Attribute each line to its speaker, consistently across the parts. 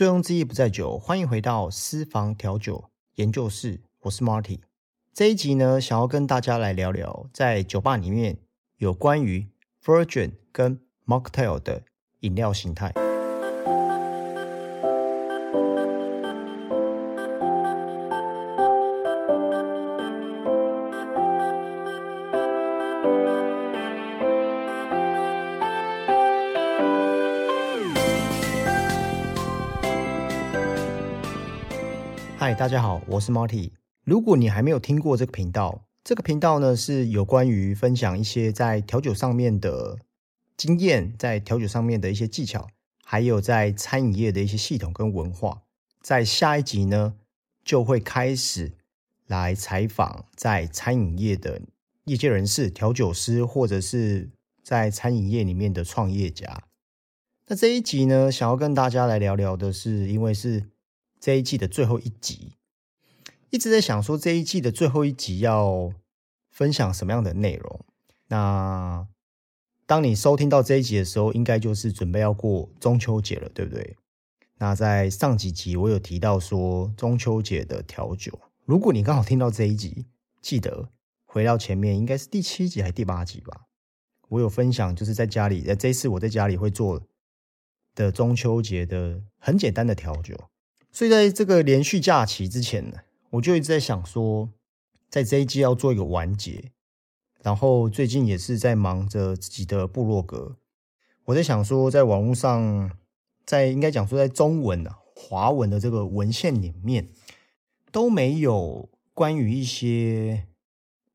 Speaker 1: 醉翁之意不在酒，欢迎回到私房调酒研究室，我是 Marty。这一集呢，想要跟大家来聊聊，在酒吧里面有关于 Virgin 跟 Mocktail 的饮料形态。大家好，我是 Marty。如果你还没有听过这个频道，这个频道呢是有关于分享一些在调酒上面的经验，在调酒上面的一些技巧，还有在餐饮业的一些系统跟文化。在下一集呢，就会开始来采访在餐饮业的业界人士、调酒师，或者是在餐饮业里面的创业家。那这一集呢，想要跟大家来聊聊的是，因为是这一季的最后一集，一直在想说这一季的最后一集要分享什么样的内容。那当你收听到这一集的时候，应该就是准备要过中秋节了，对不对？那在上几集我有提到说中秋节的调酒，如果你刚好听到这一集，记得回到前面，应该是第七集还是第八集吧？我有分享，就是在家里，在这次我在家里会做的中秋节的很简单的调酒。所以在这个连续假期之前呢，我就一直在想说，在这一季要做一个完结。然后最近也是在忙着自己的部落格，我在想说，在网络上，在应该讲说在中文啊、华文的这个文献里面，都没有关于一些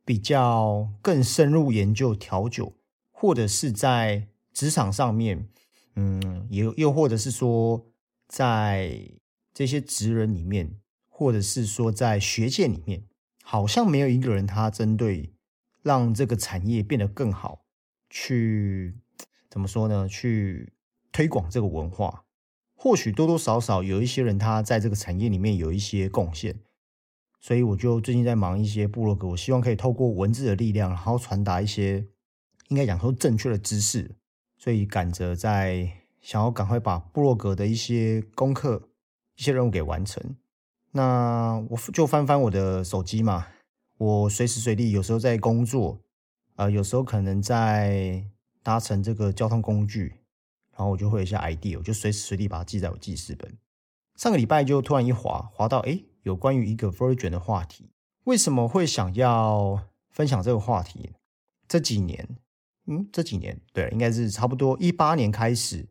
Speaker 1: 比较更深入研究调酒，或者是在职场上面，嗯，也又或者是说在。这些职人里面，或者是说在学界里面，好像没有一个人他针对让这个产业变得更好，去怎么说呢？去推广这个文化，或许多多少少有一些人他在这个产业里面有一些贡献，所以我就最近在忙一些部落格，我希望可以透过文字的力量，然后传达一些应该讲说正确的知识，所以赶着在想要赶快把部落格的一些功课。一些任务给完成，那我就翻翻我的手机嘛。我随时随地，有时候在工作，呃，有时候可能在搭乘这个交通工具，然后我就会有一些 idea，我就随时随地把它记在我记事本。上个礼拜就突然一滑滑到，哎，有关于一个 Virgin 的话题。为什么会想要分享这个话题？这几年，嗯，这几年，对，应该是差不多一八年开始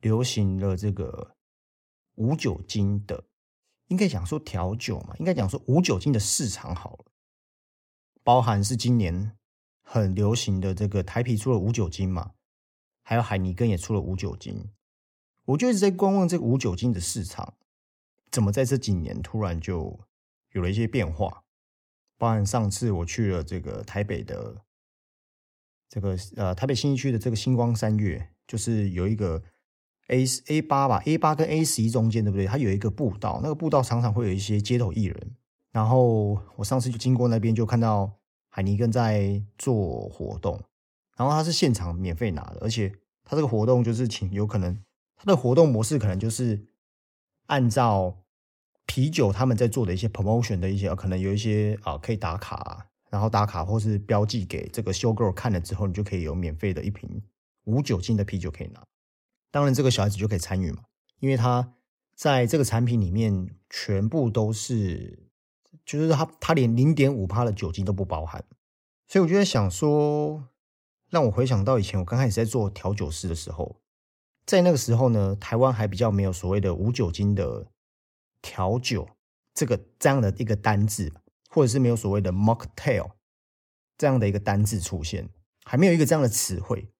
Speaker 1: 流行了这个。无酒精的，应该讲说调酒嘛，应该讲说无酒精的市场好了，包含是今年很流行的这个台啤出了无酒精嘛，还有海尼根也出了无酒精，我就一直在观望这个无酒精的市场，怎么在这几年突然就有了一些变化，包含上次我去了这个台北的这个呃台北新一区的这个星光三月，就是有一个。A A 八吧，A 八跟 A 十一中间对不对？它有一个步道，那个步道常常会有一些街头艺人。然后我上次就经过那边，就看到海尼根在做活动。然后他是现场免费拿的，而且他这个活动就是请，有可能他的活动模式可能就是按照啤酒他们在做的一些 promotion 的一些，可能有一些啊可以打卡，然后打卡或是标记给这个 show girl 看了之后，你就可以有免费的一瓶无酒精的啤酒可以拿。当然，这个小孩子就可以参与嘛，因为他在这个产品里面全部都是，就是他他连零点五帕的酒精都不包含，所以我就在想说，让我回想到以前我刚开始在做调酒师的时候，在那个时候呢，台湾还比较没有所谓的无酒精的调酒这个这样的一个单字，或者是没有所谓的 mocktail 这样的一个单字出现，还没有一个这样的词汇。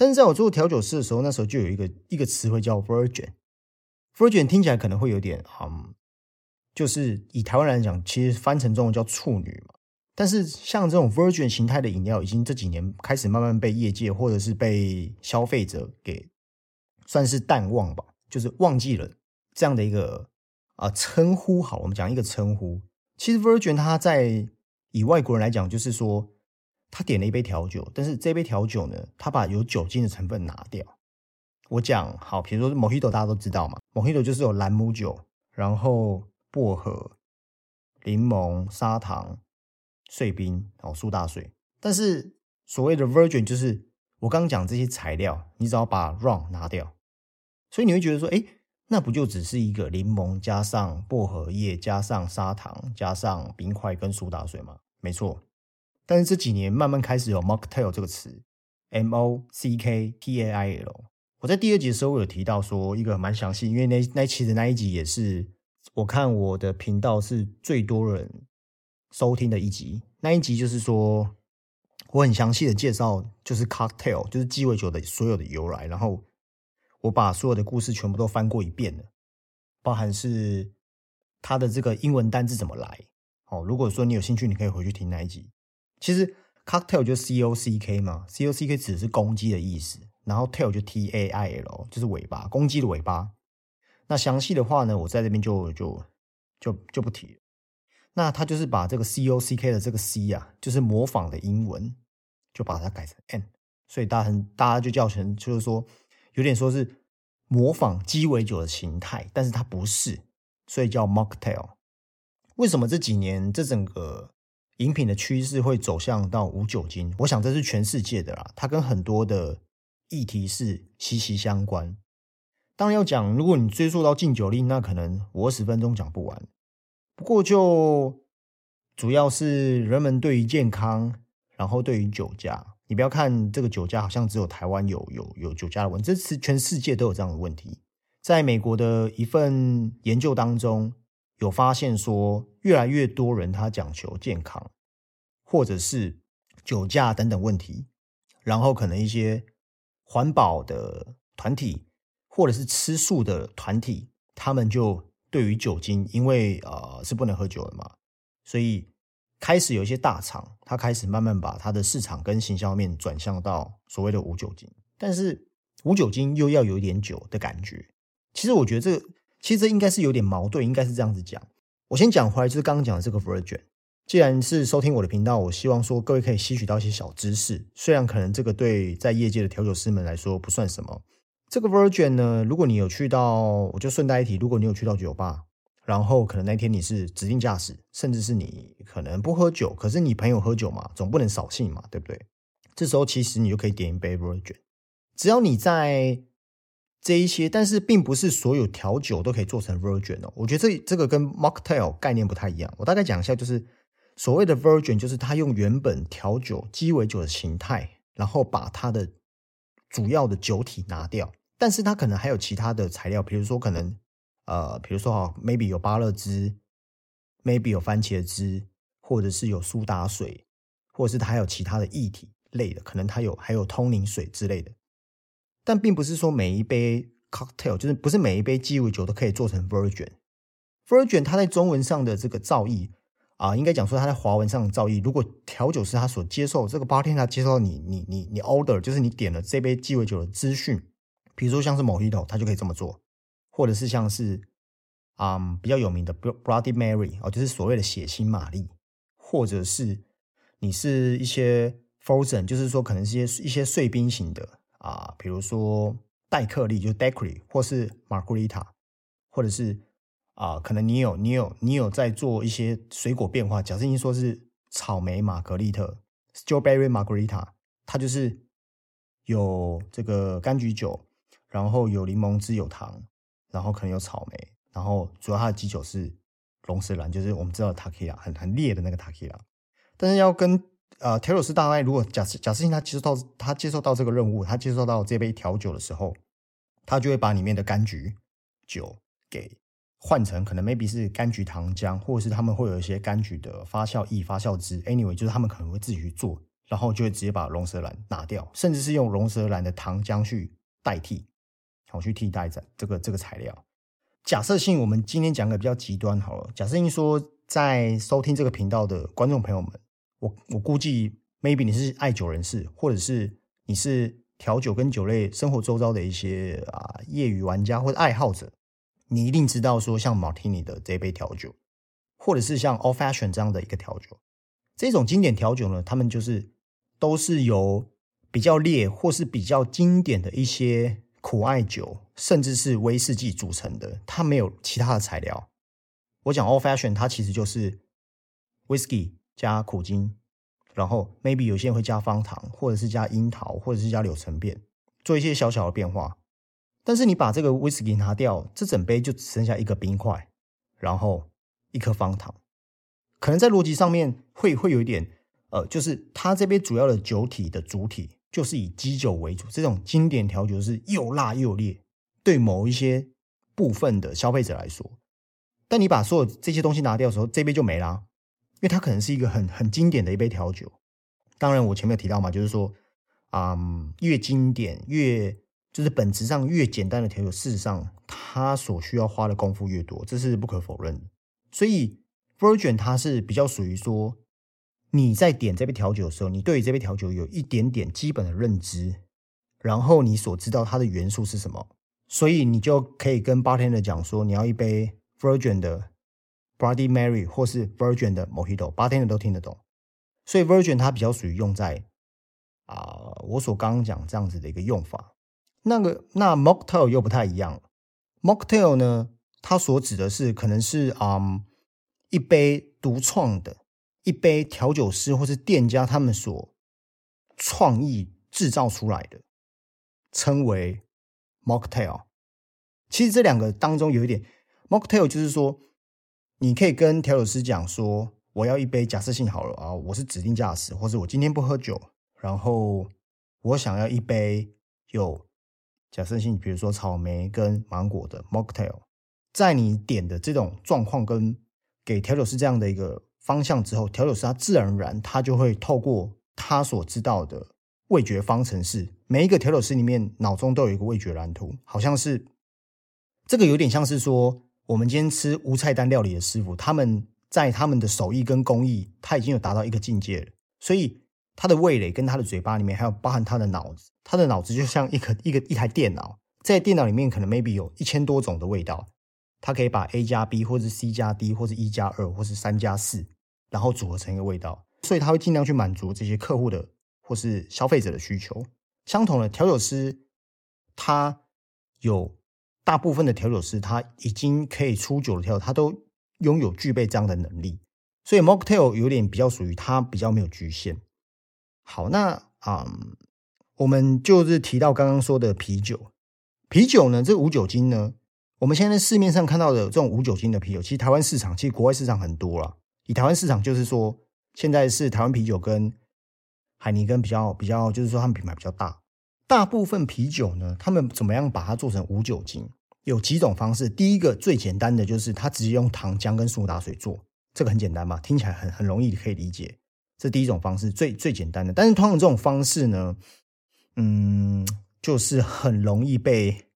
Speaker 1: 但是在我做调酒师的时候，那时候就有一个一个词汇叫 Virgin。Virgin 听起来可能会有点嗯，就是以台湾来讲，其实翻成中文叫处女嘛。但是像这种 Virgin 形态的饮料，已经这几年开始慢慢被业界或者是被消费者给算是淡忘吧，就是忘记了这样的一个啊称呼。好，我们讲一个称呼。其实 Virgin 它在以外国人来讲，就是说。他点了一杯调酒，但是这杯调酒呢，他把有酒精的成分拿掉。我讲好，比如说 Mojito 大家都知道嘛，Mojito 就是有兰姆酒，然后薄荷、柠檬、砂糖、碎冰，哦，苏打水。但是所谓的 Virgin 就是我刚刚讲这些材料，你只要把 Rum 拿掉，所以你会觉得说，哎，那不就只是一个柠檬加上薄荷叶加上砂糖加上冰块跟苏打水吗？没错。但是这几年慢慢开始有 Mocktail 这个词，M O C K T A I L。我在第二集的时候有提到说一个蛮详细，因为那那期的那一集也是我看我的频道是最多人收听的一集。那一集就是说我很详细的介绍，就是 Cocktail，就是鸡尾酒的所有的由来，然后我把所有的故事全部都翻过一遍了，包含是它的这个英文单字怎么来。哦，如果说你有兴趣，你可以回去听那一集。其实 cocktail 就 c o c k 嘛，c o c k 指的是公鸡的意思，然后 tail 就 t a i l 就是尾巴，公鸡的尾巴。那详细的话呢，我在这边就就就就不提了。那他就是把这个 c o c k 的这个 c 啊，就是模仿的英文，就把它改成 n，所以大家很大家就叫成就是说有点说是模仿鸡尾酒的形态，但是它不是，所以叫 mocktail。为什么这几年这整个？饮品的趋势会走向到无酒精，我想这是全世界的啦。它跟很多的议题是息息相关。当然要讲，如果你追溯到禁酒令，那可能我十分钟讲不完。不过就主要是人们对于健康，然后对于酒驾，你不要看这个酒驾好像只有台湾有有有酒驾的问题，这是全世界都有这样的问题。在美国的一份研究当中。有发现说，越来越多人他讲求健康，或者是酒驾等等问题，然后可能一些环保的团体，或者是吃素的团体，他们就对于酒精，因为呃是不能喝酒的嘛，所以开始有一些大厂，他开始慢慢把他的市场跟行销面转向到所谓的无酒精，但是无酒精又要有一点酒的感觉。其实我觉得这个。其实这应该是有点矛盾，应该是这样子讲。我先讲回来，就是刚刚讲的这个 Virgin。既然是收听我的频道，我希望说各位可以吸取到一些小知识。虽然可能这个对在业界的调酒师们来说不算什么。这个 Virgin 呢，如果你有去到，我就顺带一提，如果你有去到酒吧，然后可能那天你是指定驾驶，甚至是你可能不喝酒，可是你朋友喝酒嘛，总不能扫兴嘛，对不对？这时候其实你就可以点一杯 Virgin，只要你在。这一些，但是并不是所有调酒都可以做成 Virgin 哦。我觉得这这个跟 Mocktail 概念不太一样。我大概讲一下，就是所谓的 Virgin，就是它用原本调酒鸡尾酒的形态，然后把它的主要的酒体拿掉，但是它可能还有其他的材料，比如说可能呃，比如说哈，maybe 有芭乐汁，maybe 有番茄汁，或者是有苏打水，或者是它还有其他的液体类的，可能它有还有通灵水之类的。但并不是说每一杯 cocktail 就是不是每一杯鸡尾酒都可以做成 virgin。virgin 它在中文上的这个造诣啊，应该讲说它在华文上的造诣。如果调酒师他所接受这个 bartender 接受你你你你 order，就是你点了这杯鸡尾酒的资讯，比如说像是 Mojito，他就可以这么做，或者是像是啊比较有名的 Bloody Mary 哦，就是所谓的血腥玛丽，或者是你是一些 frozen，就是说可能是一些一些碎冰型的。啊，比如说戴克利，就是 Daiquiri，或是 Margarita，或者是啊，可能你有你有你有在做一些水果变化。假设你说是草莓玛格丽特 （Strawberry Margarita），它就是有这个柑橘酒，然后有柠檬汁、有糖，然后可能有草莓，然后主要它的基酒是龙舌兰，就是我们知道 Tequila 很很烈的那个 t a k i l a 但是要跟呃，调酒师大概如果假设假设性他接受到他接受到这个任务，他接受到这杯调酒的时候，他就会把里面的柑橘酒给换成可能 maybe 是柑橘糖浆，或者是他们会有一些柑橘的发酵液、发酵汁。Anyway，就是他们可能会自己去做，然后就会直接把龙舌兰拿掉，甚至是用龙舌兰的糖浆去代替，好去替代这这个这个材料。假设性，我们今天讲个比较极端好了。假设性说，在收听这个频道的观众朋友们。我我估计，maybe 你是爱酒人士，或者是你是调酒跟酒类生活周遭的一些啊业余玩家或者爱好者，你一定知道说像 Martini 的这杯调酒，或者是像 Old Fashion 这样的一个调酒，这种经典调酒呢，他们就是都是由比较烈或是比较经典的一些苦艾酒，甚至是威士忌组成的，它没有其他的材料。我讲 Old Fashion，它其实就是 Whisky 加苦精，然后 maybe 有些人会加方糖，或者是加樱桃，或者是加柳橙片，做一些小小的变化。但是你把这个 Whisky 拿掉，这整杯就只剩下一个冰块，然后一颗方糖。可能在逻辑上面会会有一点，呃，就是它这杯主要的酒体的主体就是以基酒为主，这种经典调酒是又辣又烈，对某一些部分的消费者来说。但你把所有这些东西拿掉的时候，这杯就没啦，因为它可能是一个很很经典的一杯调酒。当然，我前面有提到嘛，就是说，嗯，越经典越就是本质上越简单的调酒，事实上它所需要花的功夫越多，这是不可否认的。所以。Virgin 它是比较属于说，你在点这杯调酒的时候，你对于这杯调酒有一点点基本的认知，然后你所知道它的元素是什么，所以你就可以跟 bartender 讲说，你要一杯 Virgin 的 Bloody Mary 或是 Virgin 的 Mojito，bartender 都听得懂。所以 Virgin 它比较属于用在啊，我所刚刚讲这样子的一个用法。那个那 Mocktail 又不太一样，Mocktail 呢，它所指的是可能是嗯。一杯独创的，一杯调酒师或是店家他们所创意制造出来的，称为 mocktail。其实这两个当中有一点，mocktail 就是说，你可以跟调酒师讲说，我要一杯假设性好了啊，我是指定驾驶，或者我今天不喝酒，然后我想要一杯有假设性，比如说草莓跟芒果的 mocktail，在你点的这种状况跟给调酒师这样的一个方向之后，调酒师他自然而然他就会透过他所知道的味觉方程式，每一个调酒师里面脑中都有一个味觉蓝图，好像是这个有点像是说，我们今天吃无菜单料理的师傅，他们在他们的手艺跟工艺，他已经有达到一个境界了，所以他的味蕾跟他的嘴巴里面还有包含他的脑子，他的脑子就像一个一个一台电脑，在电脑里面可能 maybe 有一千多种的味道。它可以把 A 加 B，或者是 C 加 D，或是一加二，或是三加四，然后组合成一个味道，所以他会尽量去满足这些客户的或是消费者的需求。相同的调酒师，他有大部分的调酒师，他已经可以出酒的调，他都拥有具备这样的能力。所以 Mocktail 有点比较属于它比较没有局限。好，那啊，我们就是提到刚刚说的啤酒，啤酒呢，这无酒精呢？我们现在市面上看到的这种无酒精的啤酒，其实台湾市场其实国外市场很多了。以台湾市场就是说，现在是台湾啤酒跟海尼根比较比较，就是说他们品牌比较大。大部分啤酒呢，他们怎么样把它做成无酒精？有几种方式。第一个最简单的就是它直接用糖浆跟苏打水做，这个很简单嘛，听起来很很容易可以理解。这第一种方式最最简单的，但是通常这种方式呢，嗯，就是很容易被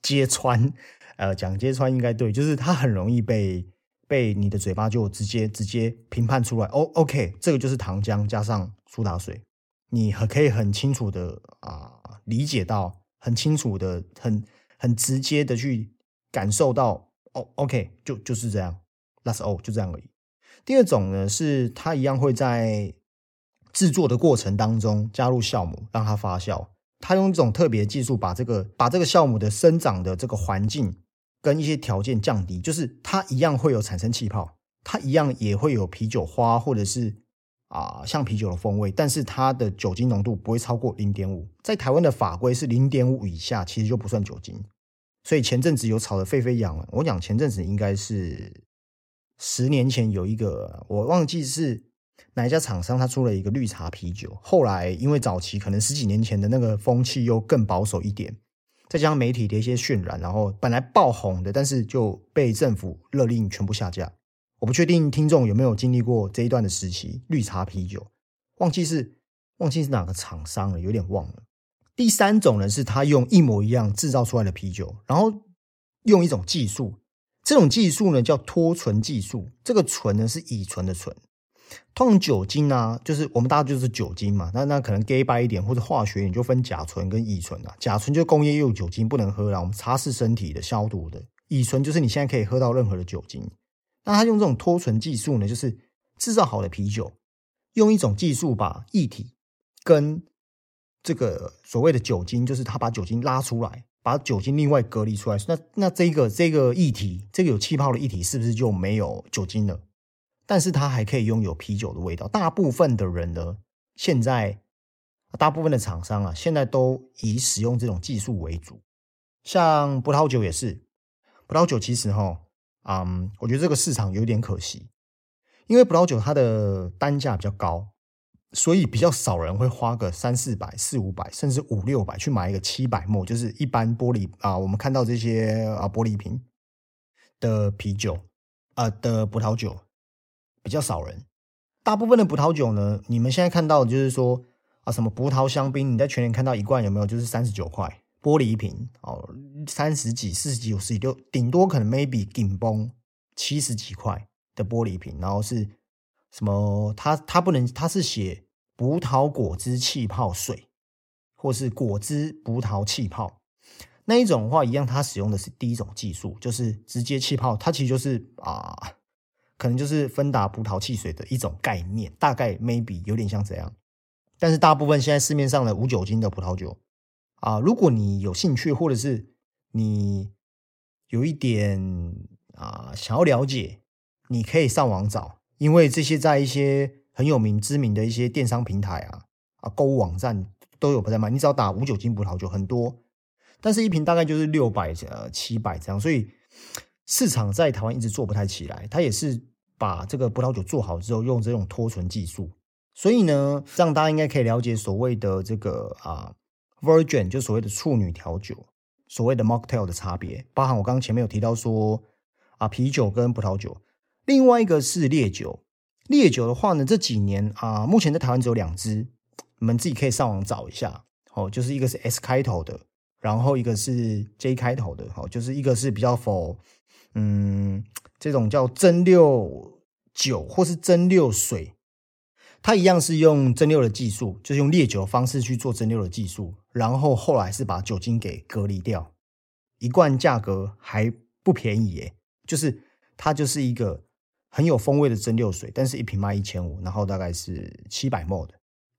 Speaker 1: 揭穿。呃，讲揭穿应该对，就是它很容易被被你的嘴巴就直接直接评判出来。哦，OK，这个就是糖浆加上苏打水，你很可以很清楚的啊理解到，很清楚的很很直接的去感受到。哦，OK，就就是这样，That's all，就这样而已。第二种呢，是它一样会在制作的过程当中加入酵母，让它发酵。它用一种特别技术，把这个把这个酵母的生长的这个环境。跟一些条件降低，就是它一样会有产生气泡，它一样也会有啤酒花或者是啊像啤酒的风味，但是它的酒精浓度不会超过零点五。在台湾的法规是零点五以下，其实就不算酒精。所以前阵子有炒得沸沸扬扬。我讲前阵子应该是十年前有一个，我忘记是哪一家厂商，他出了一个绿茶啤酒。后来因为早期可能十几年前的那个风气又更保守一点。再加上媒体的一些渲染，然后本来爆红的，但是就被政府勒令全部下架。我不确定听众有没有经历过这一段的时期。绿茶啤酒，忘记是忘记是哪个厂商了，有点忘了。第三种呢，是他用一模一样制造出来的啤酒，然后用一种技术，这种技术呢叫脱醇技术。这个醇呢是乙醇的醇。通常酒精啊，就是我们大家就是酒精嘛，那那可能 gay 白一点或者化学，你就分甲醇跟乙醇啊。甲醇就工业用酒精不能喝了，我们擦拭身体的消毒的。乙醇就是你现在可以喝到任何的酒精。那他用这种脱醇技术呢，就是制造好的啤酒，用一种技术把液体跟这个所谓的酒精，就是他把酒精拉出来，把酒精另外隔离出来，那那这个这个液体，这个有气泡的液体是不是就没有酒精了？但是它还可以拥有啤酒的味道。大部分的人呢，现在大部分的厂商啊，现在都以使用这种技术为主。像葡萄酒也是，葡萄酒其实哈，嗯，我觉得这个市场有点可惜，因为葡萄酒它的单价比较高。所以比较少人会花个三四百、四五百，甚至五六百去买一个七百沫，就是一般玻璃啊，我们看到这些啊玻璃瓶的啤酒啊的葡萄酒比较少人。大部分的葡萄酒呢，你们现在看到就是说啊，什么葡萄香槟，你在全年看到一罐有没有？就是三十九块玻璃瓶哦，三十几、四十几、五十几，就顶多可能 maybe 顶崩七十几块的玻璃瓶，然后是。什么？它它不能，它是写葡萄果汁气泡水，或是果汁葡萄气泡那一种的话，一样，它使用的是第一种技术，就是直接气泡。它其实就是啊，可能就是芬达葡萄汽水的一种概念，大概 maybe 有点像这样。但是大部分现在市面上的无酒精的葡萄酒啊，如果你有兴趣，或者是你有一点啊想要了解，你可以上网找。因为这些在一些很有名、知名的一些电商平台啊啊购物网站都有在卖，你只要打无酒精葡萄酒很多，但是一瓶大概就是六百呃七百这样，所以市场在台湾一直做不太起来。它也是把这个葡萄酒做好之后用这种脱醇技术，所以呢，这样大家应该可以了解所谓的这个啊 Virgin 就所谓的处女调酒，所谓的 Mocktail 的差别，包含我刚刚前面有提到说啊啤酒跟葡萄酒。另外一个是烈酒，烈酒的话呢，这几年啊，目前在台湾只有两支，你们自己可以上网找一下。哦，就是一个是 S 开头的，然后一个是 J 开头的。哦，就是一个是比较否，嗯，这种叫蒸馏酒或是蒸馏水，它一样是用蒸馏的技术，就是用烈酒的方式去做蒸馏的技术，然后后来是把酒精给隔离掉，一罐价格还不便宜耶，就是它就是一个。很有风味的蒸馏水，但是一瓶卖一千五，然后大概是七百沫的。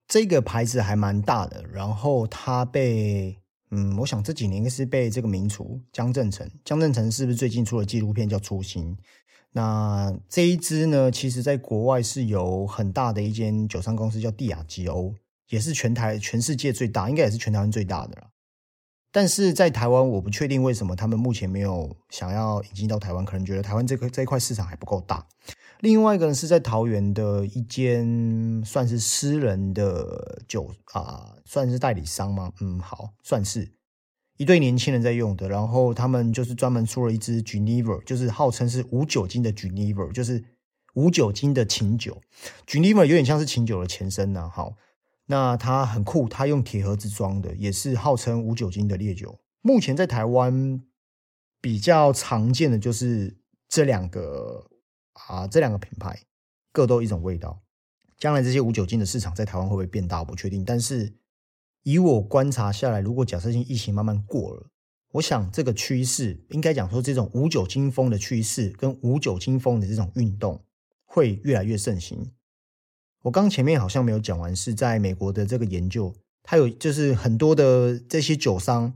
Speaker 1: 这个牌子还蛮大的，然后它被嗯，我想这几年应该是被这个名厨江正成，江正成是不是最近出了纪录片叫《初心》？那这一支呢，其实在国外是有很大的一间酒商公司叫蒂亚吉欧，也是全台全世界最大，应该也是全台湾最大的了。但是在台湾，我不确定为什么他们目前没有想要引进到台湾，可能觉得台湾这个这一块市场还不够大。另外一个呢是在桃园的一间算是私人的酒啊，算是代理商吗？嗯，好，算是一对年轻人在用的。然后他们就是专门出了一支 Geneva，就是号称是无酒精的 Geneva，就是无酒精的琴酒。Geneva 有点像是琴酒的前身呢。好。那它很酷，它用铁盒子装的，也是号称无酒精的烈酒。目前在台湾比较常见的就是这两个啊，这两个品牌各都一种味道。将来这些无酒精的市场在台湾会不会变大，我不确定。但是以我观察下来，如果假设性疫情慢慢过了，我想这个趋势应该讲说，这种无酒精风的趋势跟无酒精风的这种运动会越来越盛行。我刚前面好像没有讲完，是在美国的这个研究，它有就是很多的这些酒商，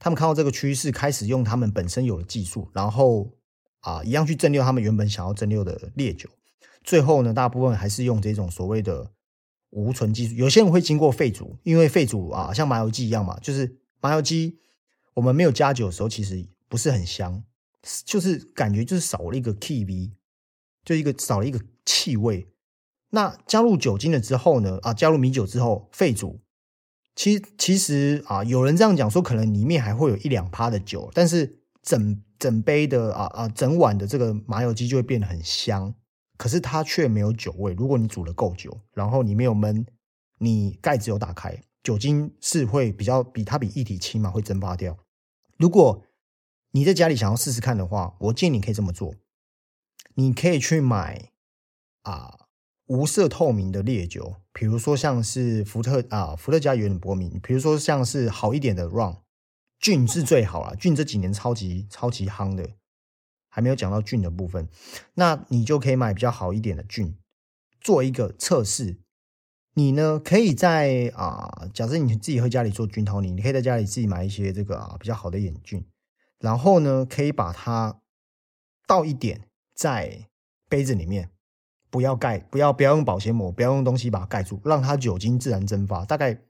Speaker 1: 他们看到这个趋势，开始用他们本身有的技术，然后啊一样去蒸馏他们原本想要蒸馏的烈酒。最后呢，大部分还是用这种所谓的无醇技术。有些人会经过沸煮，因为沸煮啊像麻油鸡一样嘛，就是麻油鸡我们没有加酒的时候，其实不是很香，就是感觉就是少了一个 T V，就一个少了一个气味。那加入酒精了之后呢？啊，加入米酒之后沸煮，其其实啊，有人这样讲说，可能里面还会有一两趴的酒，但是整整杯的啊啊整碗的这个麻油鸡就会变得很香，可是它却没有酒味。如果你煮的够久，然后你没有闷，你盖子有打开，酒精是会比较比它比液体轻嘛，会蒸发掉。如果你在家里想要试试看的话，我建议你可以这么做，你可以去买啊。无色透明的烈酒，比如说像是伏特啊，伏特加有点薄明，比如说像是好一点的 run，菌是最好了。菌这几年超级超级夯的，还没有讲到菌的部分，那你就可以买比较好一点的菌，做一个测试。你呢可以在啊，假设你自己会家里做菌桃泥，你可以在家里自己买一些这个啊比较好的眼菌，然后呢可以把它倒一点在杯子里面，不要盖，不要不要用保鲜膜，不要用东西把它盖住，让它酒精自然蒸发。大概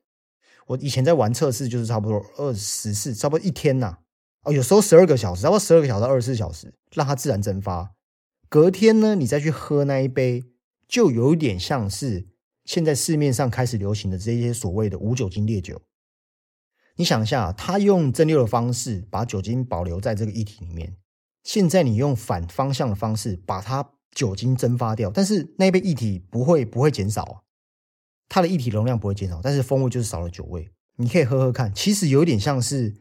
Speaker 1: 我以前在玩测试，就是差不多二十四，差不多一天呐，哦，有时候十二个小时，差不多十二个小时到二十四小时，让它自然蒸发。隔天呢，你再去喝那一杯，就有点像是现在市面上开始流行的这些所谓的无酒精烈酒。你想一下，他用蒸馏的方式把酒精保留在这个液体里面，现在你用反方向的方式把它酒精蒸发掉，但是那一杯液体不会不会减少啊，它的液体容量不会减少，但是风味就是少了酒味。你可以喝喝看，其实有点像是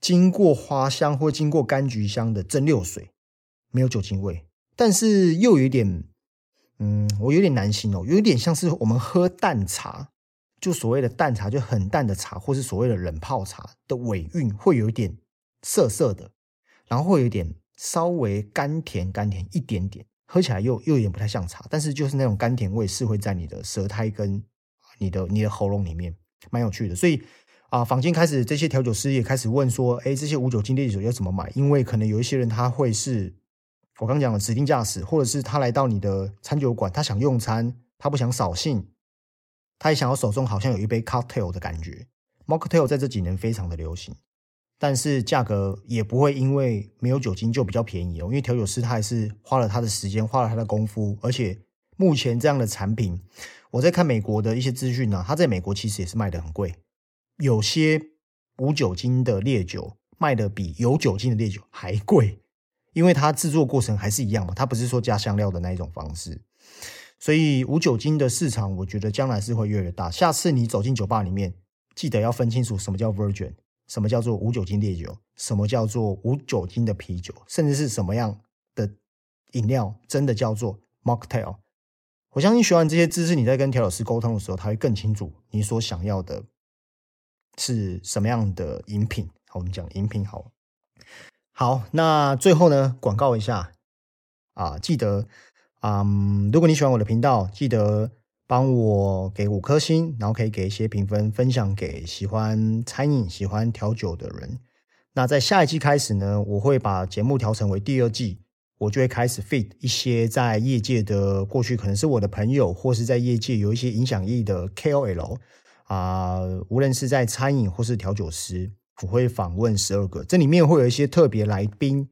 Speaker 1: 经过花香或经过柑橘香的蒸馏水，没有酒精味。但是又有点，嗯，我有点难形容，有点像是我们喝淡茶，就所谓的淡茶，就很淡的茶，或是所谓的冷泡茶的尾韵，会有一点涩涩的，然后会有点稍微甘甜甘甜一点点，喝起来又又有点不太像茶，但是就是那种甘甜味是会在你的舌苔跟你的你的喉咙里面，蛮有趣的。所以啊，坊间开始这些调酒师也开始问说，哎，这些无酒精烈酒要怎么买？因为可能有一些人他会是。我刚讲的指定驾驶，或者是他来到你的餐酒馆，他想用餐，他不想扫兴，他也想要手中好像有一杯 cocktail 的感觉。mocktail 在这几年非常的流行，但是价格也不会因为没有酒精就比较便宜哦。因为调酒师他还是花了他的时间，花了他的功夫，而且目前这样的产品，我在看美国的一些资讯呢，他在美国其实也是卖的很贵，有些无酒精的烈酒卖的比有酒精的烈酒还贵。因为它制作过程还是一样嘛，它不是说加香料的那一种方式，所以无酒精的市场，我觉得将来是会越来越大。下次你走进酒吧里面，记得要分清楚什么叫 Virgin，什么叫做无酒精烈酒，什么叫做无酒精的啤酒，甚至是什么样的饮料真的叫做 Mocktail。我相信学完这些知识，你在跟调酒师沟通的时候，他会更清楚你所想要的是什么样的饮品。好，我们讲饮品好。好，那最后呢，广告一下啊，记得啊，如果你喜欢我的频道，记得帮我给五颗星，然后可以给一些评分，分享给喜欢餐饮、喜欢调酒的人。那在下一季开始呢，我会把节目调成为第二季，我就会开始 fit 一些在业界的过去可能是我的朋友，或是在业界有一些影响力的 KOL 啊，无论是在餐饮或是调酒师。我会访问十二个，这里面会有一些特别来宾，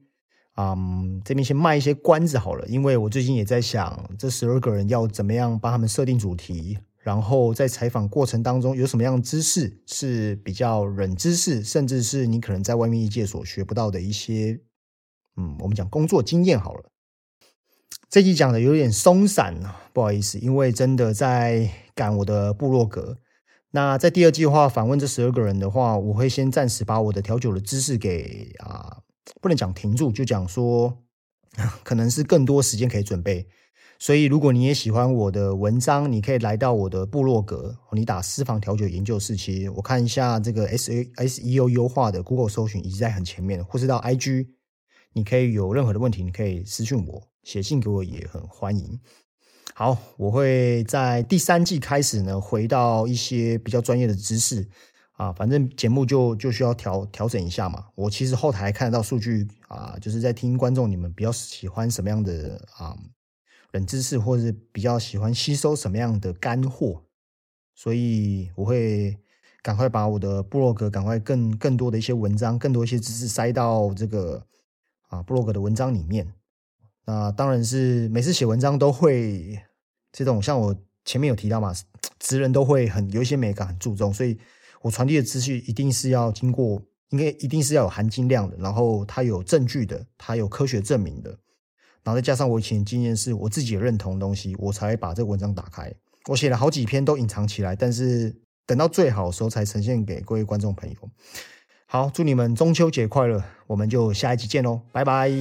Speaker 1: 嗯，这边先卖一些关子好了，因为我最近也在想，这十二个人要怎么样帮他们设定主题，然后在采访过程当中有什么样的知识是比较冷知识，甚至是你可能在外面一界所学不到的一些，嗯，我们讲工作经验好了。这集讲的有点松散不好意思，因为真的在赶我的部落格。那在第二季的话，访问这十二个人的话，我会先暂时把我的调酒的知识给啊，不能讲停住，就讲说，可能是更多时间可以准备。所以，如果你也喜欢我的文章，你可以来到我的部落格，你打私房调酒研究室，其实我看一下这个 S A S E O 优化的 Google 搜寻已经在很前面，或是到 I G，你可以有任何的问题，你可以私信我，写信给我也很欢迎。好，我会在第三季开始呢，回到一些比较专业的知识啊，反正节目就就需要调调整一下嘛。我其实后台看得到数据啊，就是在听观众你们比较喜欢什么样的啊冷知识，或者是比较喜欢吸收什么样的干货，所以我会赶快把我的布洛格赶快更更多的一些文章，更多一些知识塞到这个啊布洛格的文章里面。那当然是每次写文章都会。这种像我前面有提到嘛，职人都会很有一些美感很注重，所以我传递的资讯一定是要经过，应该一定是要有含金量的，然后它有证据的，它有科学证明的，然后再加上我以前经验是我自己认同的东西，我才把这个文章打开。我写了好几篇都隐藏起来，但是等到最好的时候才呈现给各位观众朋友。好，祝你们中秋节快乐，我们就下一集见喽，拜拜。